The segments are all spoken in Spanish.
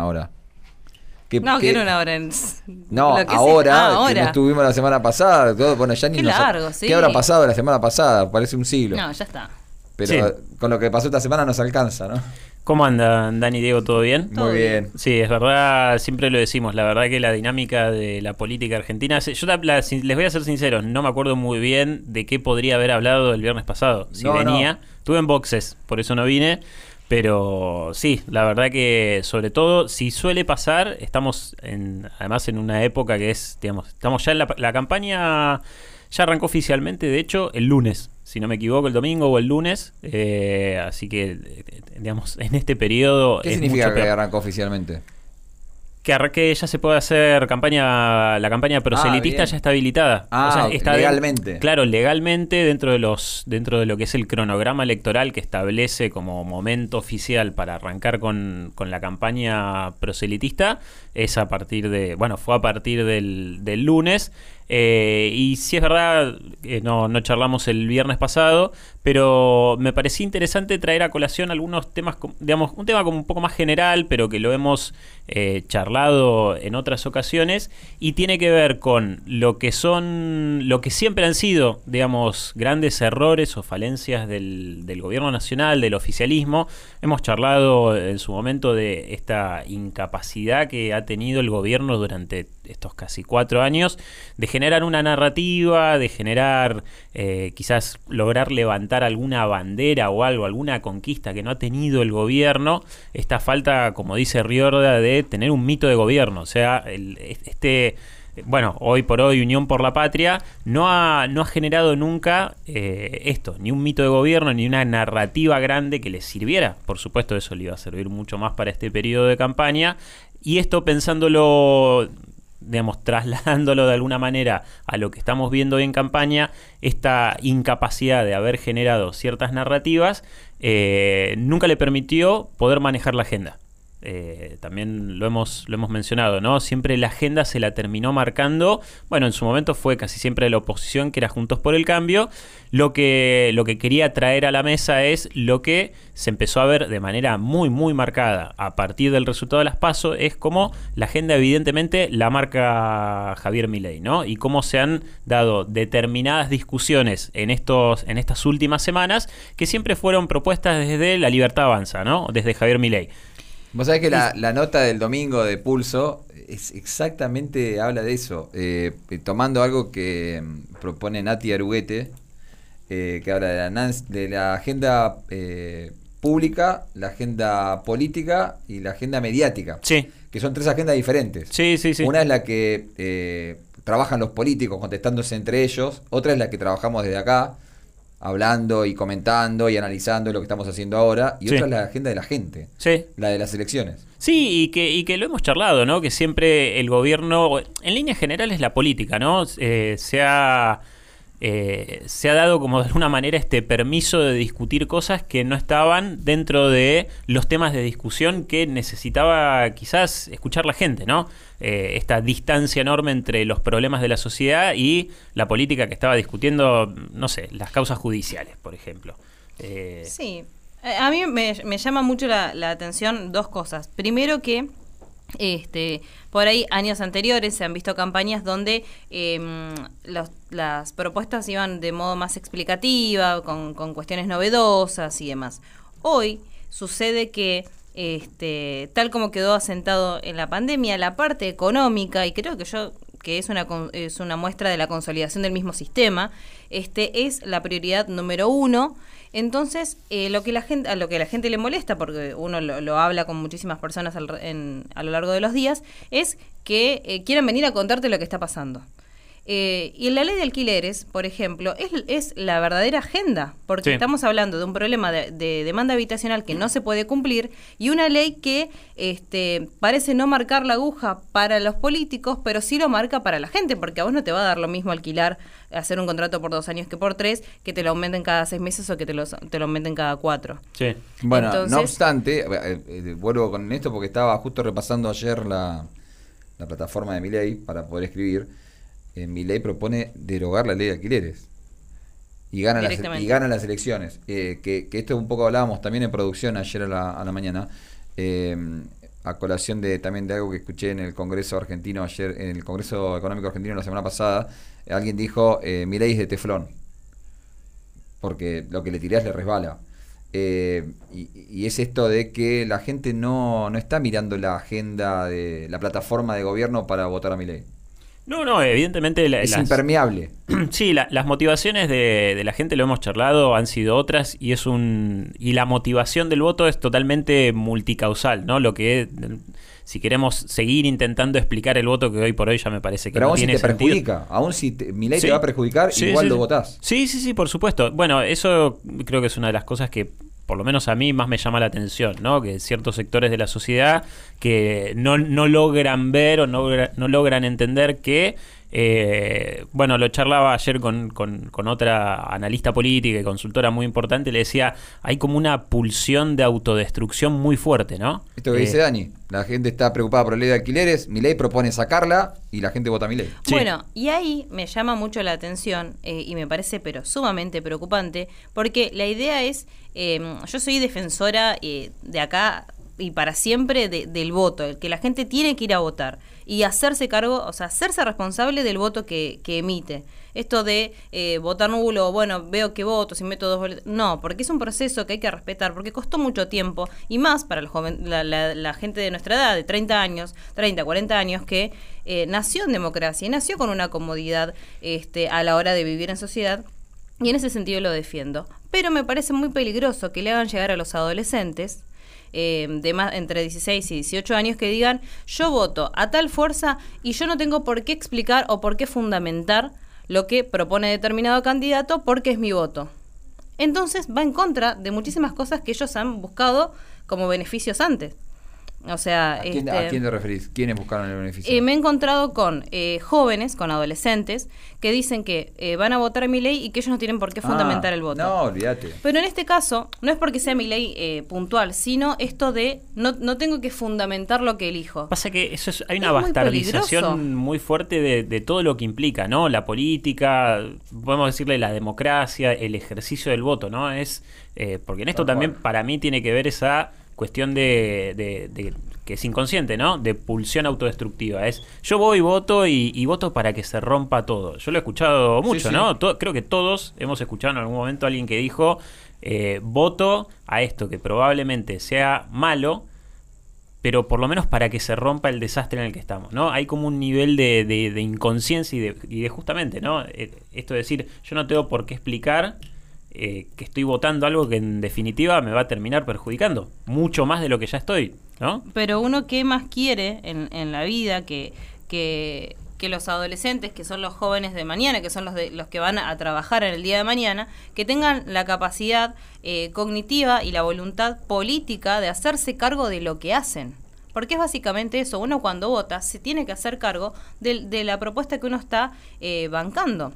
una hora. no, quiero una hora en... No, ahora, ah, ahora. Que no estuvimos la semana pasada. Todo, bueno, ya ni Qué largo, sí. ¿Qué habrá pasado la semana pasada? Parece un siglo. No, ya está. Pero con lo que pasó esta semana nos alcanza, ¿no? ¿Cómo andan, Dani y Diego? ¿Todo bien? Muy bien. Sí, es verdad, siempre lo decimos. La verdad que la dinámica de la política argentina. Yo les voy a ser sincero, no me acuerdo muy bien de qué podría haber hablado el viernes pasado. Si venía, tuve en boxes, por eso no vine. Pero sí, la verdad que sobre todo, si suele pasar, estamos en, además en una época que es, digamos, estamos ya en la, la campaña, ya arrancó oficialmente, de hecho, el lunes si no me equivoco, el domingo o el lunes. Eh, así que, digamos, en este periodo. ¿Qué significa que arrancó oficialmente? Que, que ya se puede hacer campaña, la campaña proselitista ah, ya está habilitada. Ah, está legalmente. claro, legalmente dentro de los, dentro de lo que es el cronograma electoral que establece como momento oficial para arrancar con, con la campaña proselitista, es a partir de, bueno, fue a partir del, del lunes. Eh, y si es verdad, eh, no, no, charlamos el viernes pasado, pero me parecía interesante traer a colación algunos temas, digamos, un tema como un poco más general, pero que lo hemos eh, charlado en otras ocasiones, y tiene que ver con lo que son, lo que siempre han sido, digamos, grandes errores o falencias del, del gobierno nacional, del oficialismo. Hemos charlado en su momento de esta incapacidad que ha tenido el gobierno durante estos casi cuatro años de generar una narrativa, de generar eh, quizás lograr levantar alguna bandera o algo, alguna conquista que no ha tenido el gobierno, esta falta, como dice Riorda, de tener un mito de gobierno, o sea, este bueno, hoy por hoy Unión por la Patria no ha, no ha generado nunca eh, esto, ni un mito de gobierno, ni una narrativa grande que les sirviera. Por supuesto, eso le iba a servir mucho más para este periodo de campaña. Y esto pensándolo digamos, trasladándolo de alguna manera a lo que estamos viendo hoy en campaña, esta incapacidad de haber generado ciertas narrativas eh, nunca le permitió poder manejar la agenda. Eh, también lo hemos, lo hemos mencionado, ¿no? Siempre la agenda se la terminó marcando. Bueno, en su momento fue casi siempre la oposición, que era Juntos por el Cambio. Lo que, lo que quería traer a la mesa es lo que se empezó a ver de manera muy, muy marcada a partir del resultado de las PASO, es como la agenda, evidentemente, la marca Javier Milei, ¿no? Y cómo se han dado determinadas discusiones en, estos, en estas últimas semanas que siempre fueron propuestas desde La Libertad Avanza, ¿no? Desde Javier Milei. Vos sabés que la, nota del domingo de Pulso es exactamente habla de eso, eh, tomando algo que mm, propone Nati Aruguete, eh, que habla de la, de la agenda eh, pública, la agenda política y la agenda mediática. Sí. Que son tres agendas diferentes. Sí, sí, sí. Una es la que trabajan los políticos contestándose entre ellos, otra es la que trabajamos desde acá, hablando y comentando y analizando lo que estamos haciendo ahora, y otra es la agenda de la gente, sí. la de las elecciones. Sí, y que, y que lo hemos charlado, ¿no? Que siempre el gobierno, en líneas generales la política, ¿no? Eh, se ha eh, se ha dado como de alguna manera este permiso de discutir cosas que no estaban dentro de los temas de discusión que necesitaba quizás escuchar la gente, ¿no? Eh, esta distancia enorme entre los problemas de la sociedad y la política que estaba discutiendo, no sé, las causas judiciales, por ejemplo. Eh, sí, a mí me, llama mucho la, la atención dos cosas. Primero que este, por ahí, años anteriores se han visto campañas donde em, las propuestas iban de modo más explicativa, con, cuestiones novedosas y demás. Hoy sucede que, este, tal como quedó asentado en la pandemia, la parte económica, y creo que yo que es una, es una muestra de la consolidación del mismo sistema, este, es la prioridad número uno entonces, eh, lo que la gente, a lo que la gente le molesta, porque uno lo, habla con muchísimas personas a lo largo de los días, es que eh, quieran venir a contarte lo que está pasando. Eh, y en la ley de alquileres, por ejemplo, es, es la verdadera agenda, porque estamos hablando de un problema de, demanda habitacional que no se puede cumplir y una ley que este, parece no marcar la aguja para los políticos, pero sí lo marca para la gente, porque a vos no te va a dar lo mismo alquilar, hacer un contrato por dos años que por tres, que te lo aumenten cada seis meses o que te lo, te lo aumenten cada cuatro. Sí. Bueno, no obstante, eh, eh, vuelvo con esto porque estaba justo repasando ayer la, la plataforma de mi ley para poder escribir mi ley propone derogar la ley de alquileres. Y gana, las, y gana las elecciones. Eh, que, esto un poco hablábamos también en producción ayer a la, mañana. Eh, a colación de también de algo que escuché en el Congreso argentino ayer, en el Congreso Económico Argentino la semana pasada, alguien dijo, eh, mi ley es de teflón, porque lo que le tirás le resbala. Eh, y, es esto de que la gente no, no está mirando la agenda de la plataforma de gobierno para votar a mi ley. No, no, evidentemente... es impermeable. Sí, las motivaciones de, la gente, lo hemos charlado, han sido otras y es un... Y la motivación del voto es totalmente multicausal, ¿no? Lo que si queremos seguir intentando explicar el voto que hoy por hoy ya me parece que Pero no aún tiene si te perjudica, aún si mi ley te va a perjudicar, igual lo votás. Sí, sí, sí, por supuesto. Bueno, eso creo que es una de las cosas que por lo menos a mí más me llama la atención, ¿no? Que ciertos sectores de la sociedad que no, no logran ver o no, no logran entender que eh, bueno, lo charlaba ayer con, otra analista política y consultora muy importante, le decía, hay como una pulsión de autodestrucción muy fuerte, ¿no? Esto que dice eh, Dani, la gente está preocupada por la ley de alquileres, mi ley propone sacarla y la gente vota mi ley. Bueno, y ahí me llama mucho la atención eh, y me parece pero sumamente preocupante, porque la idea es, yo soy defensora de acá y para siempre del voto, el que la gente tiene que ir a votar y hacerse cargo, o sea, hacerse responsable del voto que, emite. Esto de eh, votar nulo, bueno, veo que voto, si meto dos boletos. No, porque es un proceso que hay que respetar, porque costó mucho tiempo, y más para el joven, la, gente de nuestra edad, de 30 años, 30, 40 años, que eh, nació en democracia y nació con una comodidad este, a la hora de vivir en sociedad. Y en ese sentido lo defiendo. Pero me parece muy peligroso que le hagan llegar a los adolescentes eh, de más, entre 16 y 18 años que digan, yo voto a tal fuerza y yo no tengo por qué explicar o por qué fundamentar lo que propone determinado candidato porque es mi voto. Entonces va en contra de muchísimas cosas que ellos han buscado como beneficios antes. O sea, ¿A quién, ¿A quién, te referís? ¿Quiénes buscaron el beneficio? Eh, me he encontrado con eh, jóvenes, con adolescentes, que dicen que eh, van a votar a mi ley y que ellos no tienen por qué fundamentar ah, el voto. No, olvídate. Pero en este caso, no es porque sea mi ley puntual, sino esto de no, no tengo que fundamentar lo que elijo. Pasa que eso es, hay una bastardización muy, fuerte de, de, todo lo que implica, ¿no? La política, podemos decirle la democracia, el ejercicio del voto, ¿no? Es porque en esto también para mí tiene que ver esa cuestión de, que es inconsciente, ¿no? De pulsión autodestructiva. Es yo voy, y voto y, voto para que se rompa todo. Yo lo he escuchado mucho, ¿no? creo que todos hemos escuchado en algún momento a alguien que dijo eh, voto a esto que probablemente sea malo, pero por lo menos para que se rompa el desastre en el que estamos, ¿no? Hay como un nivel de, inconsciencia y de, y de justamente, ¿no? Eh, esto de decir, yo no tengo por qué explicar eh, que estoy votando algo que en definitiva me va a terminar perjudicando, mucho más de lo que ya estoy, ¿no? Pero uno que más quiere en, en la vida que, que, que, los adolescentes, que son los jóvenes de mañana, que son los, de, los que van a trabajar en el día de mañana, que tengan la capacidad eh, cognitiva y la voluntad política de hacerse cargo de lo que hacen. Porque es básicamente eso, uno cuando vota se tiene que hacer cargo de, de la propuesta que uno está eh, bancando.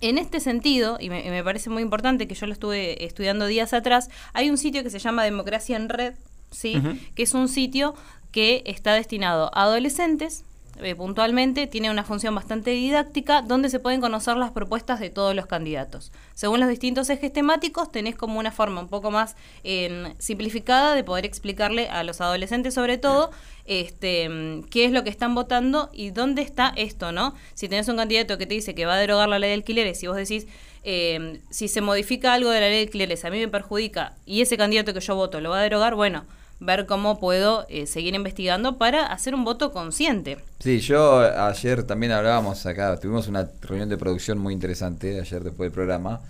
En este sentido, y me, parece muy importante que yo lo estuve estudiando días atrás, hay un sitio que se llama Democracia en Red, ¿sí? que es un sitio que está destinado a adolescentes eh, puntualmente, tiene una función bastante didáctica donde se pueden conocer las propuestas de todos los candidatos. Según los distintos ejes temáticos, tenés como una forma un poco más em, simplificada de poder explicarle a los adolescentes sobre todo este, qué es lo que están votando y dónde está esto, ¿no? Si tenés un candidato que te dice que va a derogar la ley de alquileres y vos decís, em, si se modifica algo de la ley de alquileres, a mí me perjudica y ese candidato que yo voto lo va a derogar, bueno, ver cómo puedo eh, seguir investigando para hacer un voto consciente. Sí, yo ayer también hablábamos acá, tuvimos una reunión de producción muy interesante ayer después del programa,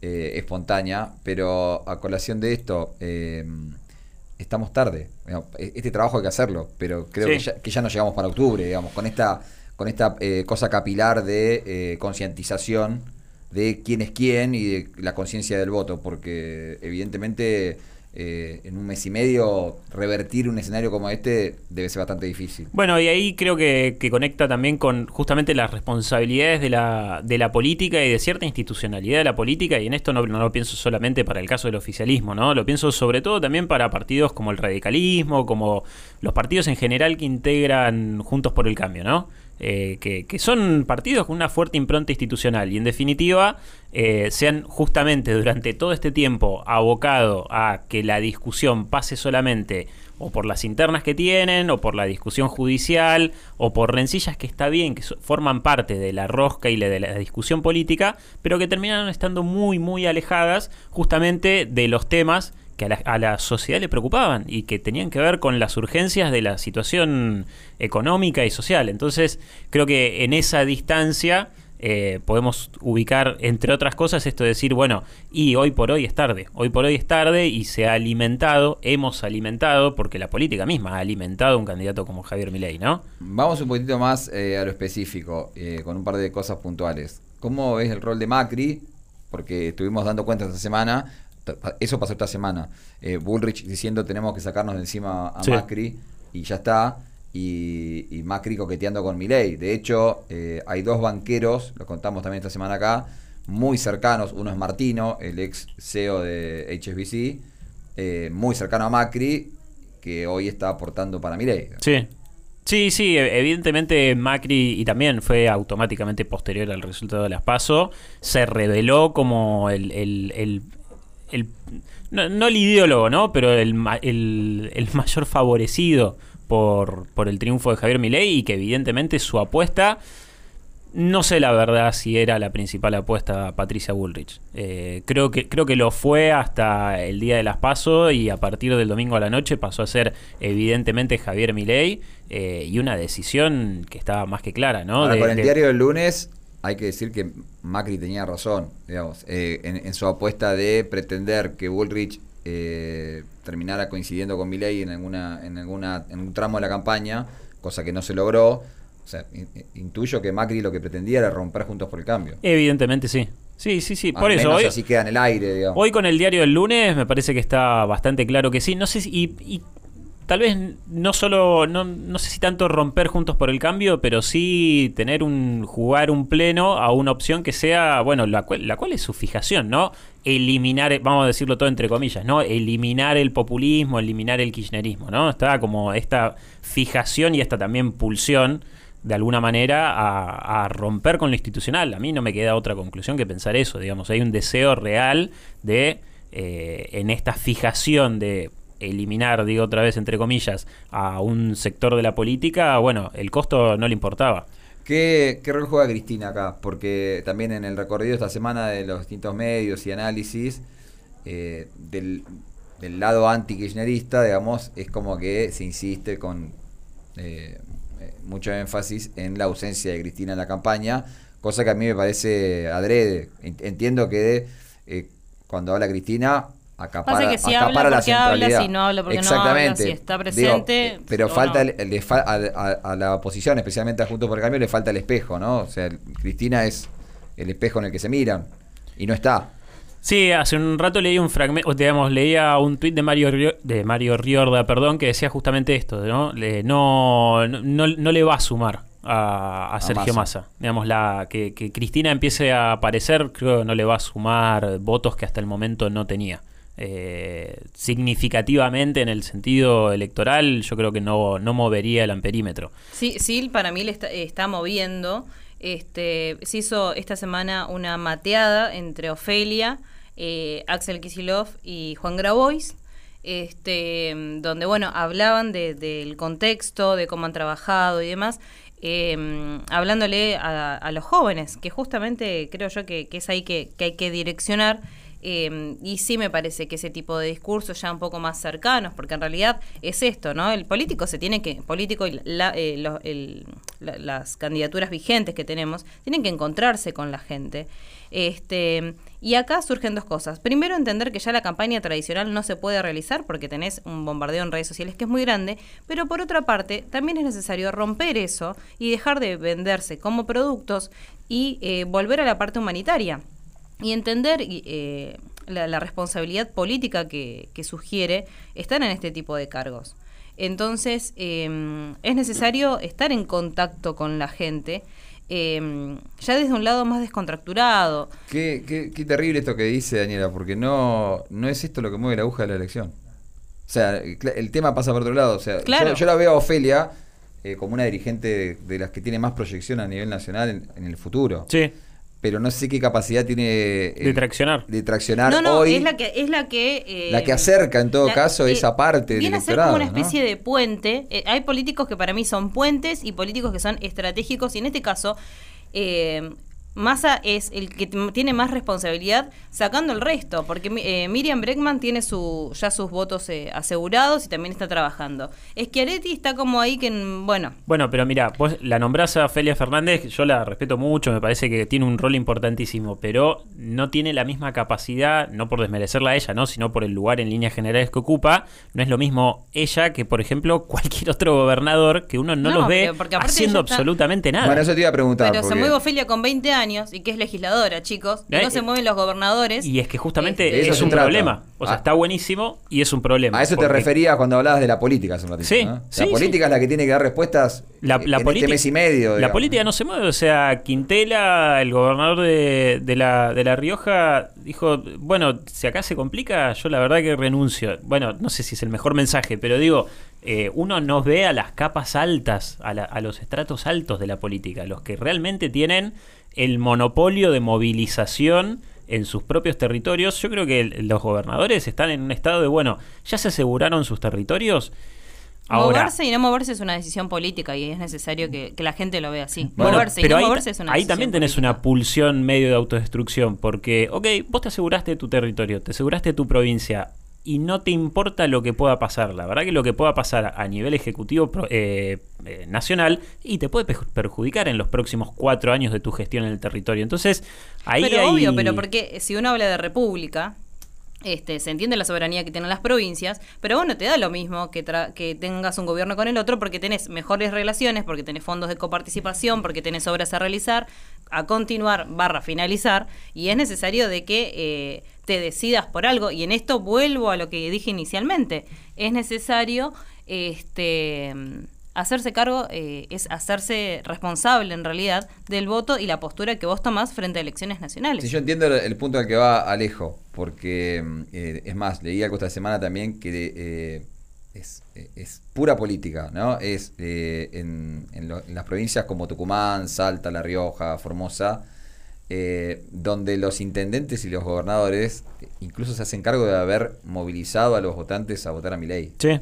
eh, espontánea, pero a colación de esto, eh, estamos tarde. E-, este trabajo hay que hacerlo, pero creo que, ya, que, ya, no llegamos para octubre, digamos, con esta, con esta cosa capilar de concientización de quién es quién y de la conciencia del voto, porque evidentemente eh, en un mes y medio revertir un escenario como este debe ser bastante difícil. Bueno, y ahí creo que, conecta también con justamente las responsabilidades de la, de la política y de cierta institucionalidad de la política, y en esto no, no, lo pienso solamente para el caso del oficialismo, ¿no? Lo pienso sobre todo también para partidos como el radicalismo, como los partidos en general que integran Juntos por el Cambio, ¿no? Eh, que, que, son partidos con una fuerte impronta institucional. Y en definitiva eh, se han justamente durante todo este tiempo abocado a que la discusión pase solamente o por las internas que tienen, o por la discusión judicial, o por rencillas que está bien, que forman parte de la rosca y de la discusión política, pero que terminaron estando muy, muy alejadas justamente de los temas que a la, sociedad le preocupaban y que tenían que ver con las urgencias de la situación económica y social. Entonces, creo que en esa distancia eh, podemos ubicar, entre otras cosas, esto de decir, bueno, y hoy por hoy es tarde, hoy por hoy es tarde y se ha alimentado, hemos alimentado, porque la política misma ha alimentado un candidato como Javier Milei, ¿no? Vamos un poquito más eh, a lo específico, eh, con un par de cosas puntuales. ¿Cómo ves el rol de Macri? Porque estuvimos dando cuenta esta semana eso pasó esta semana. Eh, Bullrich diciendo tenemos que sacarnos de encima a Macri y ya está. Y, Macri coqueteando con Milei. De hecho, eh, hay dos banqueros, lo contamos también esta semana acá, muy cercanos. Uno es Martino, el ex CEO de HSBC, eh, muy cercano a Macri, que hoy está aportando para Milei. Sí. Sí, sí, e-, evidentemente Macri, y también fue automáticamente posterior al resultado de las PASO, se reveló como el, no, el ideólogo, ¿no? Pero el, el, mayor favorecido por, por, el triunfo de Javier Milei y que evidentemente su apuesta, no sé la verdad si era la principal apuesta Patricia Bullrich. Eh, creo, que, creo que lo fue hasta el día de las PASO y a partir del domingo a la noche pasó a ser evidentemente Javier Milei eh, y una decisión que estaba más que clara, ¿no? con el diario del lunes hay que decir que Macri tenía razón, digamos, eh, en, su apuesta de pretender que Bullrich eh, terminara coincidiendo con Milei en alguna, en alguna, en un tramo de la campaña, cosa que no se logró. O sea, intuyo que Macri lo que pretendía era romper Juntos por el Cambio. Evidentemente sí. Sí, sí, sí. Por eso hoy. Así queda en el aire, digamos. Hoy con el diario del lunes me parece que está bastante claro que sí. No sé si. y tal vez no solo, no, no, sé si tanto romper juntos por el cambio, pero sí tener un, jugar un pleno a una opción que sea, bueno, la cual, la cual es su fijación, ¿no? Eliminar, vamos a decirlo todo entre comillas, ¿no? Eliminar el populismo, eliminar el kirchnerismo, ¿no? Está como esta fijación y esta también pulsión de alguna manera a, romper con lo institucional. A mí no me queda otra conclusión que pensar eso, digamos, hay un deseo real de, eh, en esta fijación de eliminar, digo otra vez entre comillas, a un sector de la política, bueno, el costo no le importaba. ¿Qué, rol juega Cristina acá? Porque también en el recorrido esta semana de los distintos medios y análisis, eh, del, lado anti-kirchnerista, digamos, es como que se insiste con eh, mucho énfasis en la ausencia de Cristina en la campaña, cosa que a mí me parece adrede. Entiendo que eh, cuando habla Cristina acapara, Pasa que si habla porque habla, si no habla porque no habla, si está presente. Pero falta a, la oposición, especialmente a Juntos por el Cambio, le falta el espejo, ¿no? O sea, Cristina es el espejo en el que se miran y no está. Sí, hace un rato leí un fragmento, digamos, leía un tuit de Mario de Mario Riorda, perdón, que decía justamente esto, ¿no? Le, no, no, no le va a sumar a, Sergio Massa. Digamos, la, que, que, Cristina empiece a aparecer, creo que no le va a sumar votos que hasta el momento no tenía. Eh, significativamente en el sentido electoral, yo creo que no, no movería el amperímetro. Sí, sí, para mí le está, moviendo. Este, se hizo esta semana una mateada entre Ofelia, eh, Axel Kisilov y Juan Grabois, este, donde bueno, hablaban del contexto, de cómo han trabajado y demás. Em, hablándole a, los jóvenes, que justamente creo yo que, es ahí que, que hay que direccionar Em, y sí me parece que ese tipo de discursos ya un poco más cercanos, porque en realidad es esto, ¿no? El político se tiene que, político y eh, las candidaturas vigentes que tenemos, tienen que encontrarse con la gente. Este, y acá surgen dos cosas. Primero, entender que ya la campaña tradicional no se puede realizar porque tenés un bombardeo en redes sociales que es muy grande, pero por otra parte, también es necesario romper eso y dejar de venderse como productos y eh, volver a la parte humanitaria y entender eh, la, responsabilidad política que, sugiere estar en este tipo de cargos. Entonces, em, es necesario estar en contacto con la gente, em, ya desde un lado más descontracturado. Qué, qué, terrible esto que dice Daniela, porque no, no es esto lo que mueve la aguja de la elección. O sea, el tema pasa por otro lado. O sea, yo, la veo a Ofelia eh, como una dirigente de, las que tiene más proyección a nivel nacional en, el futuro. Sí. Pero no sé qué capacidad tiene de traccionar. De traccionar no, no, hoy. Es la que, es la que, la que acerca en todo caso esa parte viene del electorado. a ser como una especie de puente. hay políticos que para mí son puentes y políticos que son estratégicos. Y en este caso, eh, Massa es el que tiene más responsabilidad sacando el resto, porque eh, Miriam Breckman tiene su, ya sus votos eh, asegurados y también está trabajando. Schiaretti está como ahí que, bueno. Bueno, pero mira, vos la nombrás a Felia Fernández, yo la respeto mucho, me parece que tiene un rol importantísimo, pero no tiene la misma capacidad, no por desmerecerla a ella, ¿no? sino por el lugar en líneas generales que ocupa. No es lo mismo ella que, por ejemplo, cualquier otro gobernador que uno no, los ve haciendo absolutamente nada. Bueno, eso te iba a preguntar. Pero se mueve Ofelia con 20 años y que es legisladora, chicos. Y no eh, se mueven los gobernadores. Y es que justamente eh, es, un problema. O sea, ah. está buenísimo y es un problema. A eso te referías cuando hablabas de la política hace un ratito. Sí, La política es la que tiene que dar respuestas la, la en este mes y medio. La política no se mueve. O sea, Quintela, el gobernador de, de, la, de La Rioja, dijo: Bueno, si acá se complica, yo la verdad que renuncio. Bueno, no sé si es el mejor mensaje, pero digo. Eh, uno no ve a las capas altas, a, a, los estratos altos de la política, los que realmente tienen el monopolio de movilización en sus propios territorios. Yo creo que los gobernadores están en un estado de, bueno, ya se aseguraron sus territorios. Ahora, moverse y no moverse es una decisión política y es necesario que, la gente lo vea así. moverse y no ahí, moverse es una Ahí también tenés una pulsión medio de autodestrucción, porque, ok, vos te aseguraste tu territorio, te aseguraste tu provincia, y no te importa lo que pueda pasar. La verdad que lo que pueda pasar a nivel ejecutivo eh, eh, nacional y te puede perjudicar en los próximos cuatro años de tu gestión en el territorio. Entonces, ahí Pero obvio, pero porque si uno habla de república, este, se entiende la soberanía que tienen las provincias, pero bueno, te da lo mismo que, que tengas un gobierno con el otro porque tenés mejores relaciones, porque tenés fondos de coparticipación, porque tenés obras a realizar, a continuar, barra finalizar, y es necesario de que eh, te decidas por algo. Y en esto vuelvo a lo que dije inicialmente. Es necesario este hacerse cargo eh, es hacerse responsable en realidad del voto y la postura que vos tomás frente a elecciones nacionales. Sí, yo entiendo el, punto al que va Alejo, porque eh, es más, leí algo esta semana también que es, es, pura política, ¿no? Es en, en, las provincias como Tucumán, Salta, La Rioja, Formosa, eh, donde los intendentes y los gobernadores incluso se hacen cargo de haber movilizado a los votantes a votar a mi ley. Sí.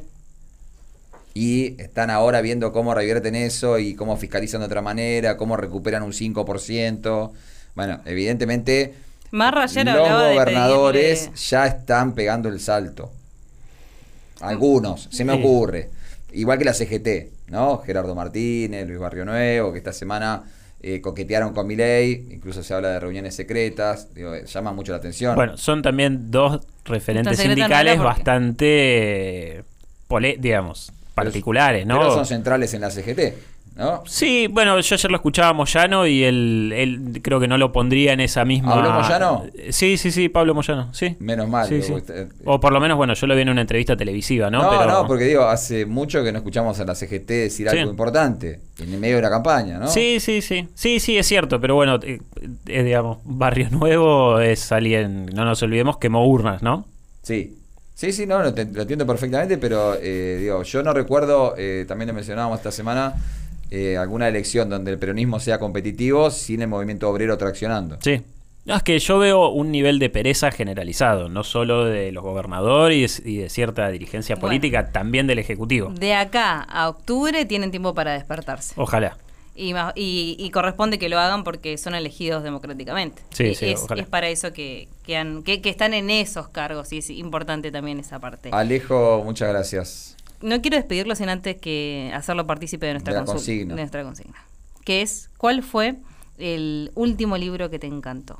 Y están ahora viendo cómo revierten eso y cómo fiscalizan de otra manera, cómo recuperan un 5%. Bueno, evidentemente los gobernadores ya están pegando el salto. Algunos, se me ocurre. Igual que la CGT, ¿no? Gerardo Martínez, Luis Barrio Nuevo, que esta semana eh, coquetearon con ley incluso se habla de reuniones secretas, digo, llama mucho la atención. Bueno, son también dos referentes sindicales bastante, digamos, particulares, ¿no? Pero son centrales en la CGT. ¿No? Sí, bueno, yo ayer lo escuchaba a Moyano y él, él creo que no lo pondría en esa misma. ¿Habló Moyano? Sí, sí, sí, Pablo Moyano, sí. Menos mal. O por lo menos, bueno, yo lo vi en una entrevista televisiva, ¿no? No, no, porque digo, hace mucho que no escuchamos a la CGT decir algo importante en el medio de la campaña, ¿no? Sí, sí, sí. Sí, sí, es cierto, pero bueno, eh, eh, digamos, Barrio Nuevo es alguien, no nos olvidemos, quemó urnas, ¿no? Sí, Sí, sí, no, lo, entiendo perfectamente, pero eh, digo, yo no recuerdo, también lo mencionábamos esta semana, eh, alguna elección donde el peronismo sea competitivo sin el movimiento obrero traccionando. Sí. es que yo veo un nivel de pereza generalizado, no solo de los gobernadores y de, cierta dirigencia política, también del Ejecutivo. De acá a octubre tienen tiempo para despertarse. Ojalá. Y, y, corresponde que lo hagan porque son elegidos democráticamente. Sí, sí, es, es para eso que, que, que están en esos cargos y es importante también esa parte. Alejo, muchas gracias no quiero despedirlo sin antes que hacerlo partícipe de nuestra, consigna. de nuestra consigna. Que es, ¿cuál fue el último libro que te encantó?